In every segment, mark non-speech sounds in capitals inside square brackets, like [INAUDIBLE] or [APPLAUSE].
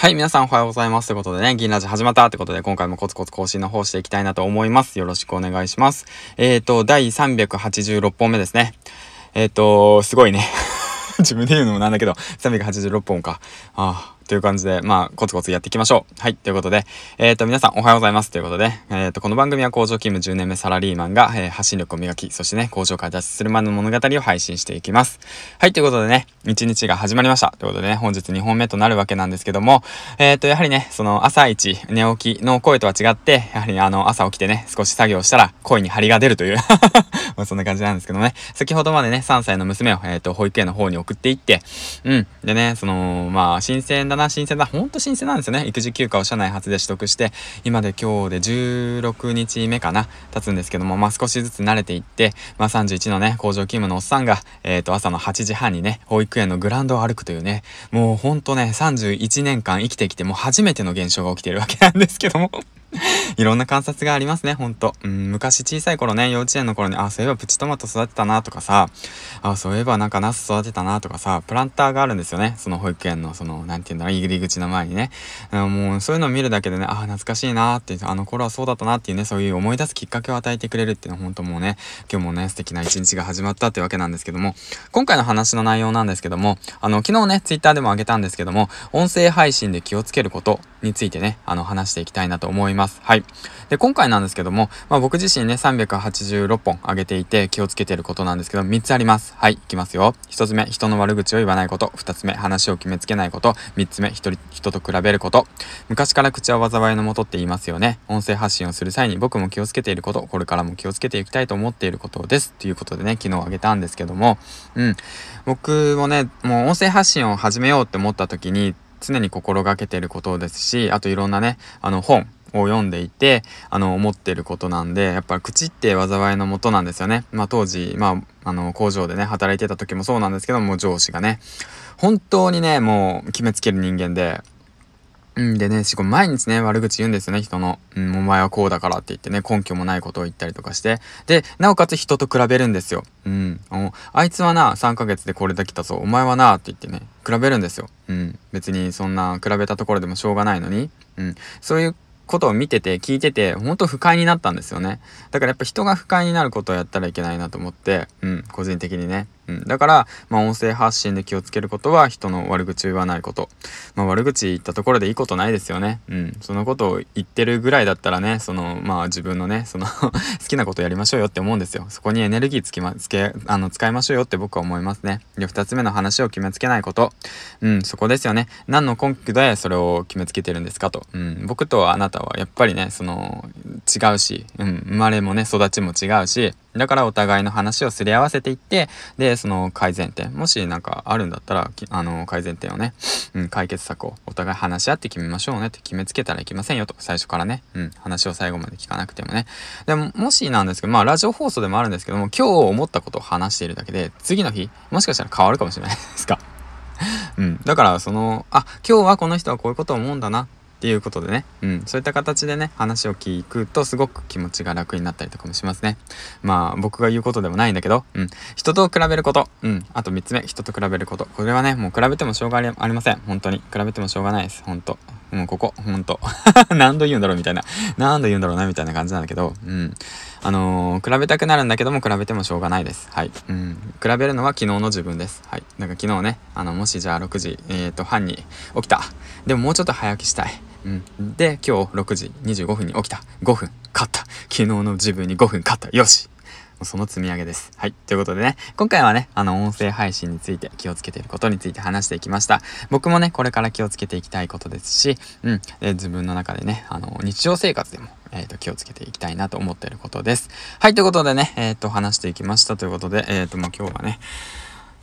はい、皆さんおはようございます。ということでね、銀ラジ始まったってことで、今回もコツコツ更新の方していきたいなと思います。よろしくお願いします。えっ、ー、と、第386本目ですね。えっ、ー、と、すごいね。[LAUGHS] 自分で言うのもなんだけど、386本か。ああ、という感じで、まあ、コツコツやっていきましょう。はい。ということで、えっ、ー、と、皆さんおはようございます。ということで、えっ、ー、と、この番組は工場勤務10年目サラリーマンが、えー、発信力を磨き、そしてね、工場から脱出するまでの物語を配信していきます。はい。ということでね、一日が始まりました。ということでね、本日2本目となるわけなんですけども、えっ、と、やはりね、その朝一、寝起きの声とは違って、やはり、あの、朝起きてね、少し作業したら、声に張りが出るという [LAUGHS] まあ、そんな感じなんですけどね、先ほどまでね、3歳の娘を、えっ、と、保育園の方に送っていって、うん。でね、その、まあ、新鮮だな、な新鮮だ、ほんと新鮮なんですよね。育児休暇を社内初で取得して、今で今日で16日目かな、経つんですけども、まあ少しずつ慣れていって、まあ31のね、工場勤務のおっさんが、えっ、ー、と、朝の8時半にね、保育園のグラウンドを歩くというね、もうほんとね、31年間生きてきて、もう初めての現象が起きてるわけなんですけども [LAUGHS] いろんな観察がありますね、ほんと。うん、昔小さい頃ね、幼稚園の頃に、あ、そういえばプチトマト育てたなとかさ、あ、そういえばなんかナス育てたなとかさ、プランターがあるんですよね。その保育園の、その、なんて言うんだろう、入り口の前にね。もう、そういうのを見るだけでね、あ、懐かしいなって、あの頃はそうだったなっていうね、そういう思い出すきっかけを与えてくれるっていうのは、ほんともうね、今日もね、素敵な一日が始まったってわけなんですけども、今回の話の内容なんですけども、あの、昨日ね、ツイッターでもあげたんですけども、音声配信で気をつけることについてね、あの、話していきたいなと思います。はい。で、今回なんですけども、まあ僕自身ね、386本上げていて気をつけてることなんですけど、3つあります。はい、いきますよ。1つ目、人の悪口を言わないこと。2つ目、話を決めつけないこと。3つ目、人人と比べること。昔から口は災いのもとって言いますよね。音声発信をする際に僕も気をつけていること、これからも気をつけていきたいと思っていることです。ということでね、昨日あげたんですけども、うん。僕もね、もう音声発信を始めようって思った時に、常に心がけてることですし、あといろんなね、あの本、を読んでいて、あの、思ってることなんで、やっぱ口って災いのもとなんですよね。まあ当時、まあ、あの、工場でね、働いてた時もそうなんですけども、上司がね、本当にね、もう決めつける人間で、うんでね、しかも毎日ね、悪口言うんですよね、人の。うん、お前はこうだからって言ってね、根拠もないことを言ったりとかして。で、なおかつ人と比べるんですよ。うん。あいつはな、3ヶ月でこれできたぞ。お前はな、って言ってね、比べるんですよ。うん。別にそんな比べたところでもしょうがないのに。うん。そういうことを見てて聞いてて、ほんと不快になったんですよね。だからやっぱ人が不快になることをやったらいけないなと思って、うん、個人的にね。うん。だから、まあ、音声発信で気をつけることは、人の悪口を言わないこと。まあ、悪口言ったところでいいことないですよね。うん。そのことを言ってるぐらいだったらね、その、まあ、自分のね、その [LAUGHS] 好きなことやりましょうよって思うんですよ。そこにエネルギーつきま、つけ、あの、使いましょうよって僕は思いますね。で、二つ目の話を決めつけないこと。うん、そこですよね。何の根拠でそれを決めつけてるんですかと。うん。僕とあなたはやっぱりね、その、違うし、うん、生まれもね、育ちも違うし、だからお互いの話をすり合わせていって、で、その改善点、もしなんかあるんだったら、あの、改善点をね、うん、解決策をお互い話し合って決めましょうねって決めつけたらいけませんよと、最初からね、うん、話を最後まで聞かなくてもね。でも、もしなんですけど、まあ、ラジオ放送でもあるんですけども、今日思ったことを話しているだけで、次の日、もしかしたら変わるかもしれないですか？うん。だから、その、あ、今日はこの人はこういうことを思うんだな。っていうことでね、うん、そういった形でね、話を聞くとすごく気持ちが楽になったりとかもしますね。まあ、僕が言うことでもないんだけど、うん、人と比べること、うん、あと3つ目、人と比べること。これはね、もう比べてもしょうがありません。本当に。比べてもしょうがないです。本当もうここ、ほんと。[LAUGHS] 何度言うんだろうみたいな。何度言うんだろうなみたいな感じなんだけど、うん。あのー、比べたくなるんだけども、比べてもしょうがないです。はい。うん。比べるのは昨日の自分です。はい。なんか昨日ね、あの、もしじゃあ6時、えっ、ー、と、半に起きた。でももうちょっと早起きしたい。うん。で、今日6時25分に起きた。5分。勝った。昨日の自分に5分勝った。よし。その積み上げです。はい。ということでね、今回はね、あの、音声配信について気をつけていることについて話していきました。僕もね、これから気をつけていきたいことですし、うん。で自分の中でね、あの、日常生活でも、えっ、ー、と、気をつけていきたいなと思っていることです。はい。ということでね、えっ、ー、と、話していきましたということで、えっ、ー、と、もう今日はね、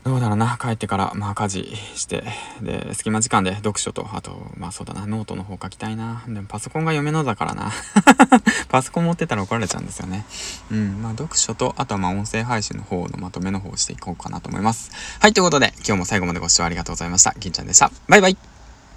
どうだろうな、帰ってから、まあ家事して、で、隙間時間で読書と、あと、まあそうだな、ノートの方書きたいな。でもパソコンが嫁のだからな。[LAUGHS] パソコン持ってたら怒られちゃうんですよね。うん、まあ読書と、あとはまあ音声配信の方のまとめの方をしていこうかなと思います。はい、ということで、今日も最後までご視聴ありがとうございました。銀ちゃんでした。バイバイ